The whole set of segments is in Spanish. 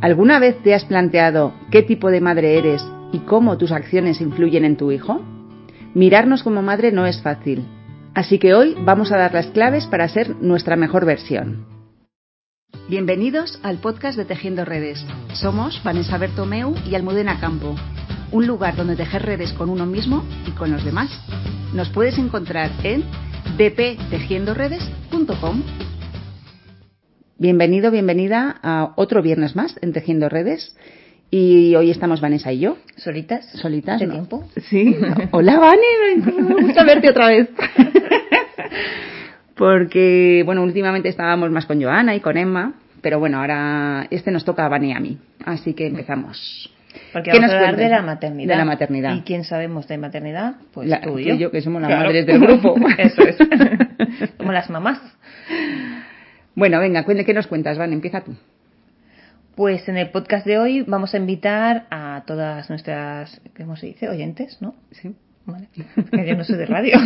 ¿Alguna vez te has planteado qué tipo de madre eres y cómo tus acciones influyen en tu hijo? Mirarnos como madre no es fácil, así que hoy vamos a dar las claves para ser nuestra mejor versión. Bienvenidos al podcast de Tejiendo Redes. Somos Vanessa Bertomeu y Almudena Campo, un lugar donde tejer redes con uno mismo y con los demás. Nos puedes encontrar en bptejiendoredes.com. Bienvenido, bienvenida a otro viernes más en Tejiendo Redes. Y hoy estamos Vanessa y yo. ¿Solitas? ¿Solitas? ¿De tiempo? Sí. Hola, Vane. Me gusta verte otra vez. Porque, bueno, últimamente estábamos más con Joana y con Emma. Pero bueno, ahora este nos toca a Vane y a mí. Así que empezamos. Porque vamos a hablar de la maternidad. De la maternidad. ¿Y quién sabemos de maternidad? Pues La- tú y tú yo. y yo, que somos las Claro. madres del grupo. Eso es. Como las mamás. Bueno, venga, ¿qué nos cuentas, Van? Empieza tú. Pues en el podcast de hoy vamos a invitar a todas nuestras, ¿cómo se dice? Oyentes, ¿no? Sí. Vale. Que yo no soy de radio.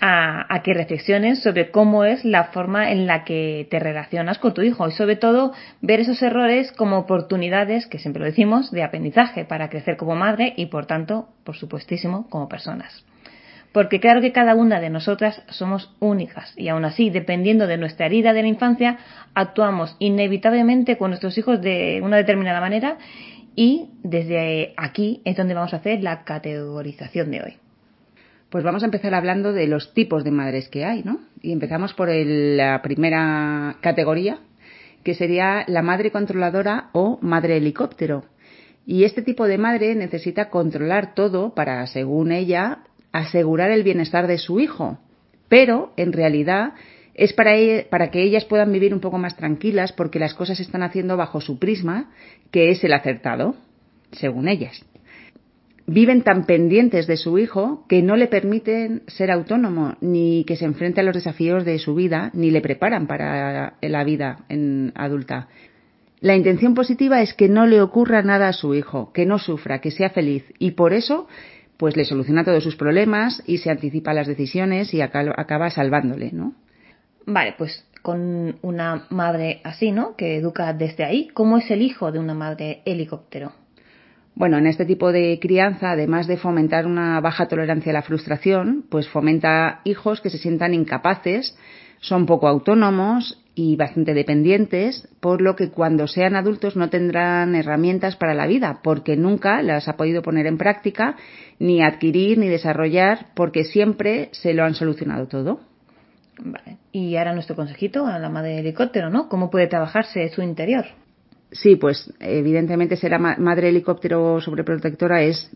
a, a que reflexiones sobre cómo es la forma en la que te relacionas con tu hijo y sobre todo ver esos errores como oportunidades, que siempre lo decimos, de aprendizaje para crecer como madre y por tanto, por supuestísimo, como personas. Porque claro que cada una de nosotras somos únicas y aún así, dependiendo de nuestra herida de la infancia, actuamos inevitablemente con nuestros hijos de una determinada manera y desde aquí es donde vamos a hacer la categorización de hoy. Pues vamos a empezar hablando de los tipos de madres que hay, ¿no? Y empezamos por el- la primera categoría, que sería la madre controladora o madre helicóptero. Y este tipo de madre necesita controlar todo para, según ella, asegurar el bienestar de su hijo. Pero, en realidad, es para, e- para que ellas puedan vivir un poco más tranquilas porque las cosas se están haciendo bajo su prisma, que es el acertado, según ellas viven tan pendientes de su hijo que no le permiten ser autónomo ni que se enfrente a los desafíos de su vida ni le preparan para la vida en adulta. La intención positiva es que no le ocurra nada a su hijo, que no sufra, que sea feliz y por eso pues le soluciona todos sus problemas y se anticipa las decisiones y aca- acaba salvándole, ¿no? Vale, pues con una madre así, ¿no? Que educa desde ahí, ¿cómo es el hijo de una madre helicóptero? Bueno, en este tipo de crianza, además de fomentar una baja tolerancia a la frustración, pues fomenta hijos que se sientan incapaces, son poco autónomos y bastante dependientes, por lo que cuando sean adultos no tendrán herramientas para la vida, porque nunca las ha podido poner en práctica, ni adquirir, ni desarrollar, porque siempre se lo han solucionado todo. Vale. Y ahora nuestro consejito a la madre helicóptero, ¿no? ¿Cómo puede trabajarse su interior? Sí, pues evidentemente ser ma- madre helicóptero sobreprotectora es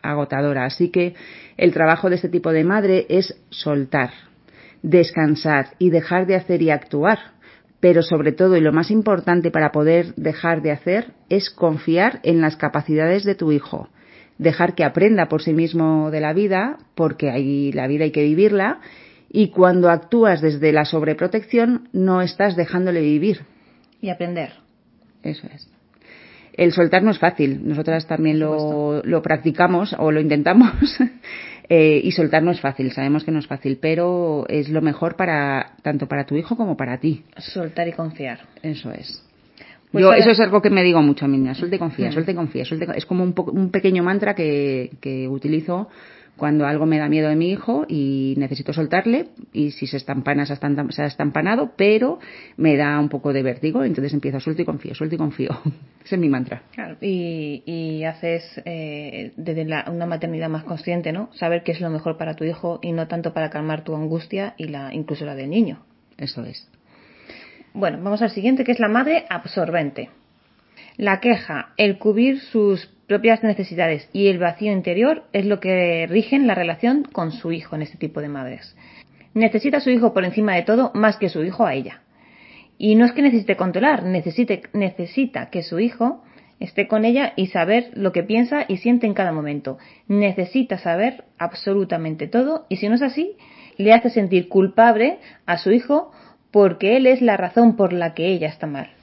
agotadora. Así que el trabajo de este tipo de madre es soltar, descansar y dejar de hacer y actuar. Pero sobre todo, y lo más importante para poder dejar de hacer, es confiar en las capacidades de tu hijo. Dejar que aprenda por sí mismo de la vida, porque hay, la vida hay que vivirla, y cuando actúas desde la sobreprotección, no estás dejándole vivir, Y aprender. eso es. El soltar no es fácil. Nosotras también lo, lo practicamos o lo intentamos. Eh, y soltar no es fácil. Sabemos que no es fácil, pero es lo mejor para tanto para tu hijo como para ti. Soltar y confiar. Eso es. Pues Yo, eso es algo que me digo mucho a mí. Suelta y confía, Mm. suelta y confía. con- Es como un, po- un pequeño mantra que, que utilizo cuando algo me da miedo de mi hijo y necesito soltarle y si se estampana se ha estampanado, pero me da un poco de vértigo, entonces empiezo suelto y confío, suelto y confío. Ese es mi mantra. Claro. Y, y haces eh, desde la- una maternidad más consciente, ¿no? Saber qué es lo mejor para tu hijo y no tanto para calmar tu angustia y la incluso la del niño. Eso es. Bueno, vamos al siguiente, que es la madre absorbente. La queja, el cubrir sus propias necesidades y el vacío interior es lo que rigen la relación con su hijo en este tipo de madres. Necesita a su hijo por encima de todo más que su hijo a ella. Y no es que necesite controlar, necesite, necesita que su hijo esté con ella y saber lo que piensa y siente en cada momento. Necesita saber absolutamente todo y si no es así, le hace sentir culpable a su hijo porque él es la razón por la que ella está mal.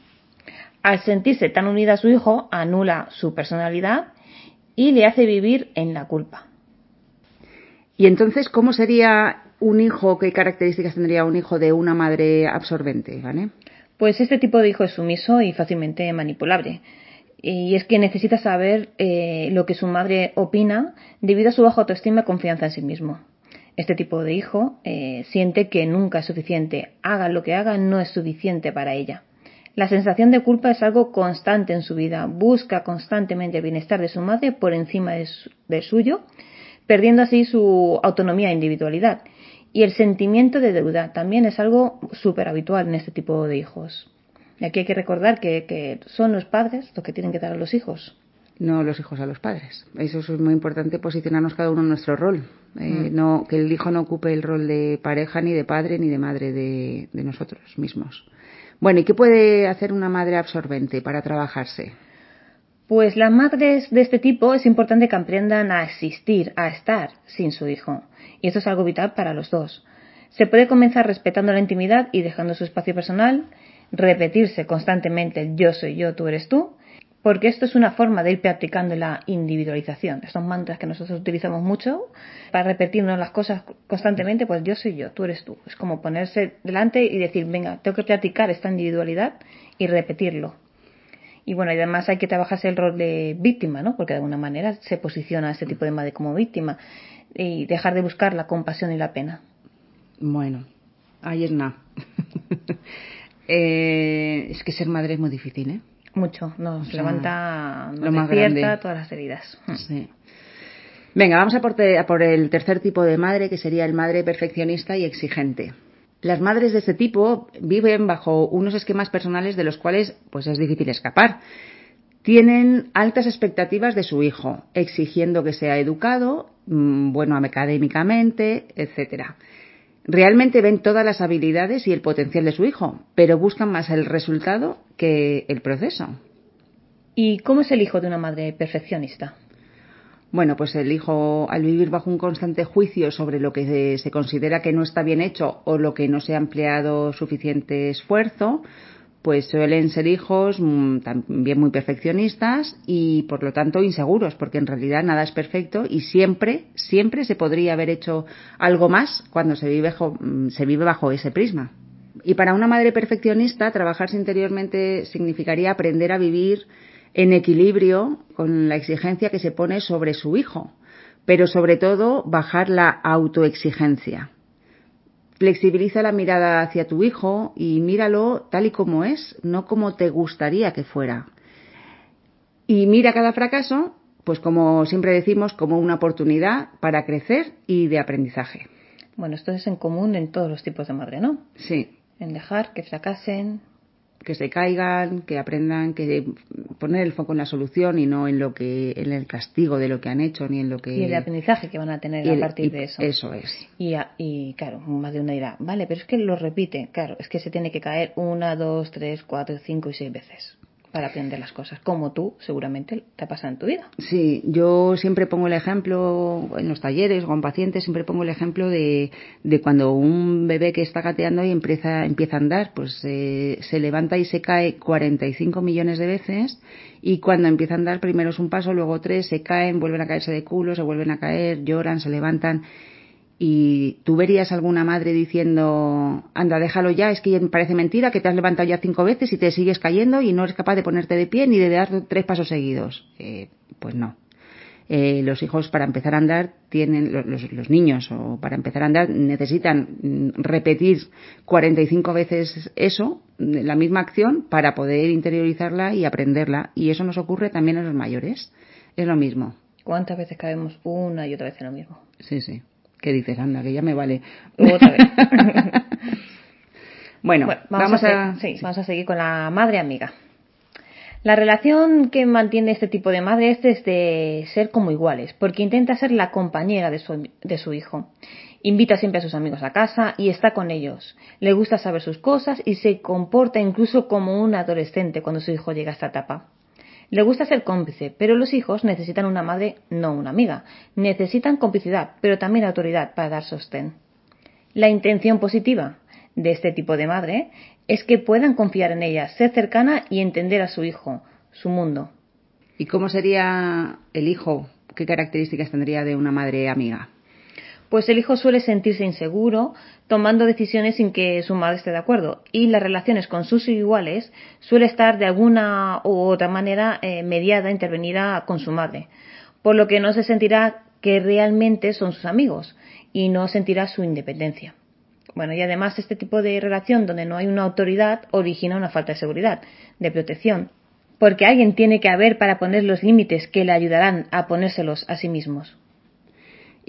Al sentirse tan unida a su hijo, anula su personalidad y le hace vivir en la culpa. Y entonces, ¿cómo sería un hijo, qué características tendría un hijo de una madre absorbente, ¿vale? Pues este tipo de hijo es sumiso y fácilmente manipulable. Y es que necesita saber eh, lo que su madre opina debido a su baja autoestima y confianza en sí mismo. Este tipo de hijo eh, siente que nunca es suficiente, haga lo que haga, no es suficiente para ella. La sensación de culpa es algo constante en su vida, busca constantemente el bienestar de su madre por encima del suyo, perdiendo así su autonomía e individualidad. Y el sentimiento de deuda también es algo súper habitual en este tipo de hijos. Y aquí hay que recordar que, son los padres los que tienen que dar a los hijos. No los hijos a los padres. Eso es muy importante posicionarnos cada uno en nuestro rol. Eh, mm. no, que el hijo no ocupe el rol de pareja, ni de padre, ni de madre de, de nosotros mismos. Bueno, ¿y qué puede hacer una madre absorbente para trabajarse? Pues las madres de este tipo es importante que aprendan a existir, a estar sin su hijo. Y esto es algo vital para los dos. Se puede comenzar respetando la intimidad y dejando su espacio personal repetirse constantemente yo soy yo, tú eres tú, porque esto es una forma de ir practicando la individualización. Estos mantras que nosotros utilizamos mucho para repetirnos las cosas constantemente, pues yo soy yo, tú eres tú. Es como ponerse delante y decir, venga, tengo que practicar esta individualidad y repetirlo. Y bueno, y además hay que trabajarse el rol de víctima, ¿no? Porque de alguna manera se posiciona este tipo de madre como víctima y dejar de buscar la compasión y la pena. Bueno, ahí es nada. Eh, es que ser madre es muy difícil, ¿eh? Mucho, nos levanta, nos lo despierta todas las heridas. Hmm. Sí. Venga, vamos a por, a por el tercer tipo de madre, que sería el madre perfeccionista y exigente. Las madres de este tipo viven bajo unos esquemas personales de los cuales pues es difícil escapar. Tienen altas expectativas de su hijo, exigiendo que sea educado, mm, bueno académicamente, etcétera. Realmente ven todas las habilidades y el potencial de su hijo, pero buscan más el resultado que el proceso. ¿Y cómo es el hijo de una madre perfeccionista? Bueno, pues el hijo, al vivir bajo un constante juicio sobre lo que se considera que no está bien hecho o lo que no se ha empleado suficiente esfuerzo, pues suelen ser hijos mm, también muy perfeccionistas y por lo tanto inseguros, porque en realidad nada es perfecto y siempre, siempre se podría haber hecho algo más cuando se vive, mm, se vive bajo ese prisma. Y para una madre perfeccionista, trabajarse interiormente significaría aprender a vivir en equilibrio con la exigencia que se pone sobre su hijo, pero sobre todo bajar la autoexigencia Flexibiliza la mirada hacia tu hijo y míralo tal y como es, no como te gustaría que fuera. Y mira cada fracaso, pues como siempre decimos, como una oportunidad para crecer y de aprendizaje. Bueno, esto es en común en todos los tipos de madre, ¿no? Sí. En dejar que fracasen, que se caigan, que aprendan, que poner el foco en la solución y no en lo que en el castigo de lo que han hecho ni en lo que y el aprendizaje que van a tener a partir de eso. Eso es. Y, y claro, más de una dirá, vale, pero es que lo repite, claro, es que se tiene que caer una, dos, tres, cuatro, cinco y seis veces para aprender las cosas, como tú seguramente te pasa en tu vida. Sí, yo siempre pongo el ejemplo en los talleres o con pacientes, siempre pongo el ejemplo de, de cuando un bebé que está gateando y empieza, empieza a andar, pues eh, se levanta y se cae 45 millones de veces y cuando empieza a andar primero es un paso, luego tres, se caen, vuelven a caerse de culo, se vuelven a caer, lloran, se levantan y tú verías alguna madre diciendo, anda, déjalo ya, es que me parece mentira que te has levantado ya cinco veces y te sigues cayendo y no eres capaz de ponerte de pie ni de dar tres pasos seguidos. Eh, pues no. Eh, los hijos para empezar a andar tienen, los, los, niños o para empezar a andar necesitan mm, repetir 45 veces eso, la misma acción, para poder interiorizarla y aprenderla. Y eso nos ocurre también a los mayores. Es lo mismo. ¿Cuántas veces caemos una y otra vez en lo mismo? Sí, sí. ¿Qué dices, anda, que ya me vale? Otra vez. bueno, vamos, a, sí, vamos a seguir con la madre amiga. La relación que mantiene este tipo de madre es de ser como iguales, porque intenta ser la compañera de su, de su hijo. Invita siempre a sus amigos a casa y está con ellos. Le gusta saber sus cosas y se comporta incluso como un adolescente cuando su hijo llega a esta etapa. Le gusta ser cómplice, pero los hijos necesitan una madre, no una amiga. Necesitan complicidad, pero también autoridad para dar sostén. La intención positiva de este tipo de madre es que puedan confiar en ella, ser cercana y entender a su hijo, su mundo. ¿Y cómo sería el hijo? ¿Qué características tendría de una madre amiga? Pues el hijo suele sentirse inseguro, tomando decisiones sin que su madre esté de acuerdo. Y las relaciones con sus iguales suele estar de alguna u otra manera eh, mediada, intervenida con su madre. Por lo que no se sentirá que realmente son sus amigos y no sentirá su independencia. Bueno, y además este tipo de relación donde no hay una autoridad origina una falta de seguridad, de protección, porque alguien tiene que haber para poner los límites que le ayudarán a ponérselos a sí mismos.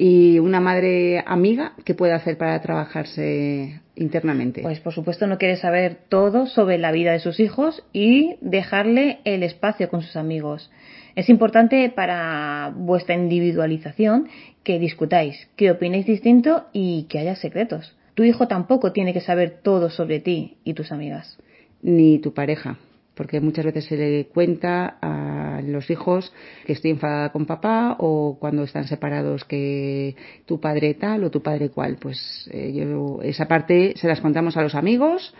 ¿Y una madre amiga qué puede hacer para trabajarse internamente? Pues por supuesto no quiere saber todo sobre la vida de sus hijos y dejarle el espacio con sus amigos. Es importante para vuestra individualización que discutáis, que opinéis distinto y que haya secretos. Tu hijo tampoco tiene que saber todo sobre ti y tus amigas. Ni tu pareja porque muchas veces se le cuenta a los hijos que estoy enfadada con papá o cuando están separados que tu padre tal o tu padre cual. Pues eh, yo esa parte se las contamos a los amigos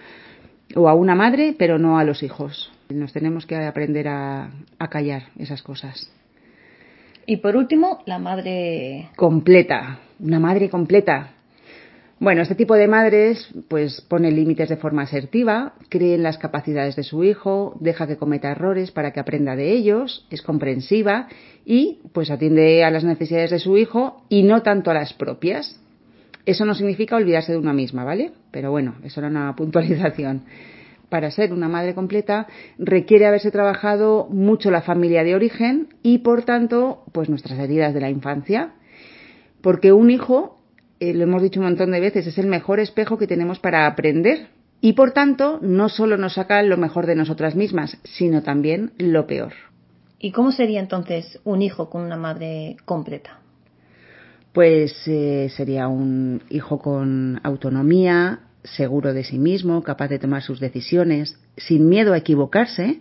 o a una madre, pero no a los hijos. Nos tenemos que aprender a, a callar esas cosas. Y por último, la madre completa, una madre completa, bueno, este tipo de madres pues pone límites de forma asertiva, cree en las capacidades de su hijo, deja que cometa errores para que aprenda de ellos, es comprensiva y pues atiende a las necesidades de su hijo y no tanto a las propias. Eso no significa olvidarse de una misma, ¿vale? Pero bueno, eso era una puntualización. Para ser una madre completa requiere haberse trabajado mucho la familia de origen y por tanto pues nuestras heridas de la infancia. Porque un hijo eh, lo hemos dicho un montón de veces, es el mejor espejo que tenemos para aprender. Y por tanto, no solo nos saca lo mejor de nosotras mismas, sino también lo peor. ¿Y cómo sería entonces un hijo con una madre completa? Pues eh, sería un hijo con autonomía, seguro de sí mismo, capaz de tomar sus decisiones, sin miedo a equivocarse,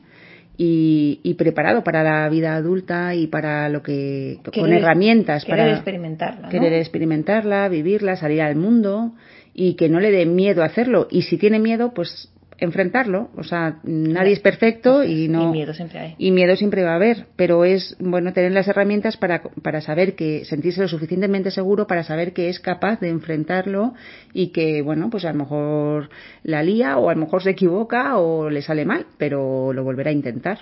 y, preparado para la vida adulta y para lo que con herramientas para experimentarla querer experimentarla vivirla salir al mundo y que no le dé miedo hacerlo. Y si tiene miedo pues enfrentarlo. O sea, nadie es perfecto y no. Y miedo siempre hay. Y miedo siempre va a haber. Pero es bueno tener las herramientas para, para saber que, sentirse lo suficientemente seguro para saber que es capaz de enfrentarlo y que, bueno, pues a lo mejor la lía o a lo mejor se equivoca o le sale mal, pero lo volverá a intentar.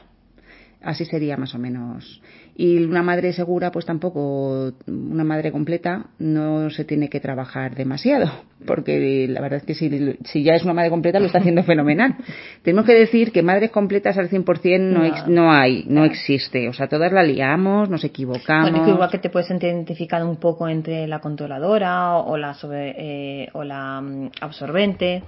Así sería más o menos. Y una madre segura, pues tampoco, una madre completa, no se tiene que trabajar demasiado, porque la verdad es que si, si ya es una madre completa lo está haciendo fenomenal. Tenemos que decir que madres completas al 100% no, no, no hay, no existe. O sea, todas la liamos, nos equivocamos. Bueno, igual que te puedes identificar un poco entre la controladora o la, sobre, eh, o la mm, absorbente,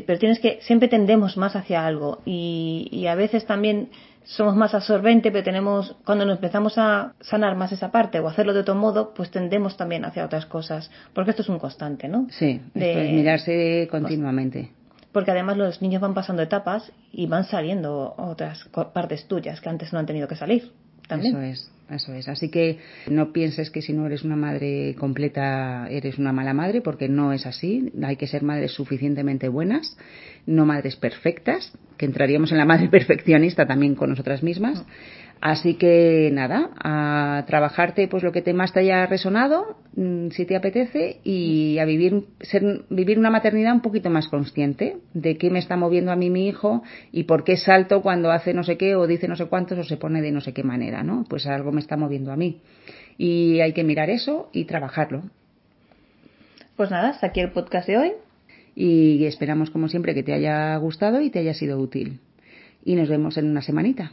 pero tienes que, siempre tendemos más hacia algo y, y a veces también somos más absorbente, pero tenemos, cuando nos empezamos a sanar más esa parte o hacerlo de otro modo, pues tendemos también hacia otras cosas, porque esto es un constante, ¿no? Sí, de, es mirarse continuamente. Porque además los niños van pasando etapas y van saliendo otras partes tuyas que antes no han tenido que salir. También. Eso es. Eso es. Así que no pienses que si no eres una madre completa eres una mala madre, porque no es así. Hay que ser madres suficientemente buenas, no madres perfectas, que entraríamos en la madre perfeccionista también con nosotras mismas. Así que nada, a trabajarte pues lo que te más te haya resonado, mm, si te apetece, y a vivir, ser, vivir una maternidad un poquito más consciente de qué me está moviendo a mí mi hijo y por qué salto cuando hace no sé qué o dice no sé cuántos o se pone de no sé qué manera, ¿no? Pues algo me está moviendo a mí. Y hay que mirar eso y trabajarlo. Pues nada, hasta aquí el podcast de hoy. Y esperamos como siempre que te haya gustado y te haya sido útil. Y nos vemos en una semanita.